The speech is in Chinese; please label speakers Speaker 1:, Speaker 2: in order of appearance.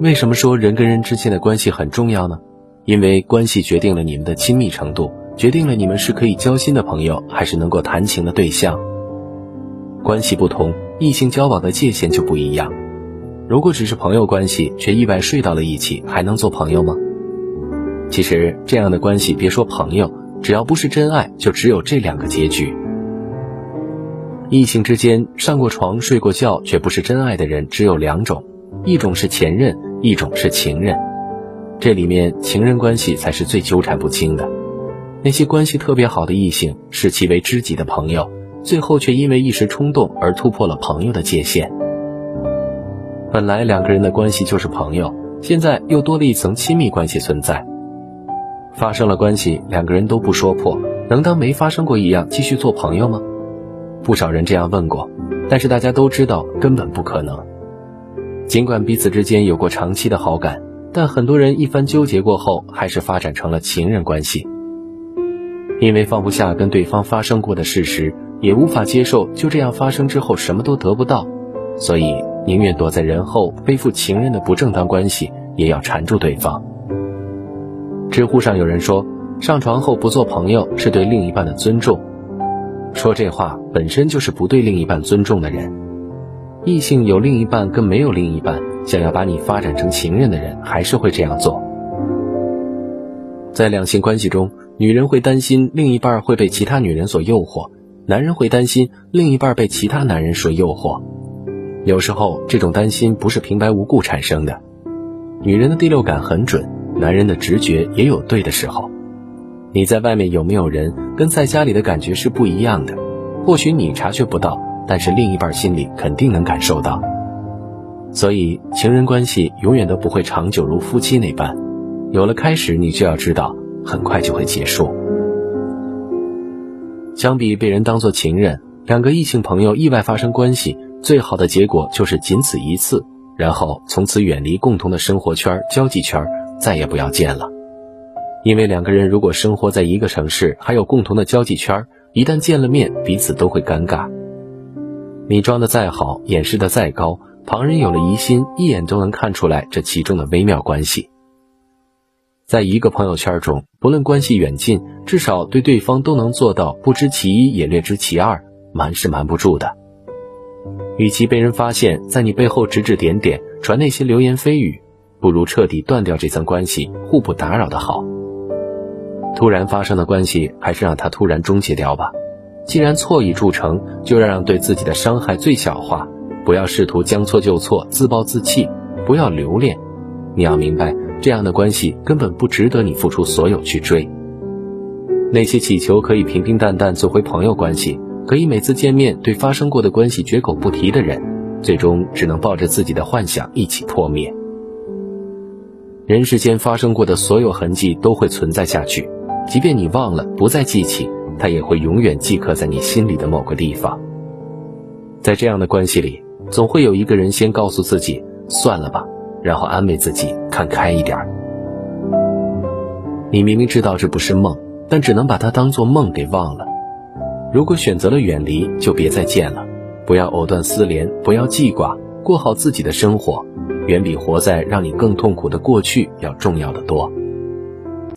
Speaker 1: 为什么说人跟人之间的关系很重要呢？因为关系决定了你们的亲密程度，决定了你们是可以交心的朋友，还是能够谈情的对象。关系不同，异性交往的界限就不一样。如果只是朋友关系，却意外睡到了一起，还能做朋友吗？其实这样的关系，别说朋友，只要不是真爱，就只有这两个结局。异性之间上过床、睡过觉，却不是真爱的人，只有两种。一种是前任，一种是情人，这里面情人关系才是最纠缠不清的。那些关系特别好的异性，视其为知己的朋友，最后却因为一时冲动而突破了朋友的界限。本来两个人的关系就是朋友，现在又多了一层亲密关系存在。发生了关系，两个人都不说破，能当没发生过一样继续做朋友吗？不少人这样问过，但是大家都知道根本不可能。尽管彼此之间有过长期的好感，但很多人一番纠结过后，还是发展成了情人关系。因为放不下跟对方发生过的事实，也无法接受就这样发生之后什么都得不到，所以宁愿躲在人后背负情人的不正当关系，也要缠住对方。知乎上有人说，上床后不做朋友是对另一半的尊重，说这话本身就是不对另一半尊重的人。异性有另一半跟没有另一半，想要把你发展成情人的人，还是会这样做。在两性关系中，女人会担心另一半会被其他女人所诱惑，男人会担心另一半被其他男人所诱惑。有时候，这种担心不是平白无故产生的。女人的第六感很准，男人的直觉也有对的时候。你在外面有没有人，跟在家里的感觉是不一样的。或许你察觉不到。但是另一半心里肯定能感受到，所以情人关系永远都不会长久如夫妻那般，有了开始，你就要知道，很快就会结束。相比被人当做情人，两个异性朋友意外发生关系，最好的结果就是仅此一次，然后从此远离共同的生活圈、交际圈，再也不要见了。因为两个人如果生活在一个城市，还有共同的交际圈，一旦见了面，彼此都会尴尬。你装的再好，掩饰的再高，旁人有了疑心，一眼都能看出来这其中的微妙关系。在一个朋友圈中，不论关系远近，至少对对方都能做到不知其一也略知其二，瞒是瞒不住的。与其被人发现，在你背后指指点点，传那些流言蜚语，不如彻底断掉这层关系，互不打扰的好。突然发生的关系，还是让它突然终结掉吧。既然错已铸成，就要让对自己的伤害最小化，不要试图将错就错、自暴自弃，不要留恋。你要明白，这样的关系根本不值得你付出所有去追。那些祈求可以平平淡淡做回朋友关系，可以每次见面对发生过的关系绝口不提的人，最终只能抱着自己的幻想一起破灭。人世间发生过的所有痕迹都会存在下去，即便你忘了，不再记起。他也会永远记刻在你心里的某个地方。在这样的关系里，总会有一个人先告诉自己“算了吧”，然后安慰自己看开一点。你明明知道这不是梦，但只能把它当做梦给忘了。如果选择了远离，就别再见了。不要藕断丝连，不要记挂，过好自己的生活，远比活在让你更痛苦的过去要重要的多。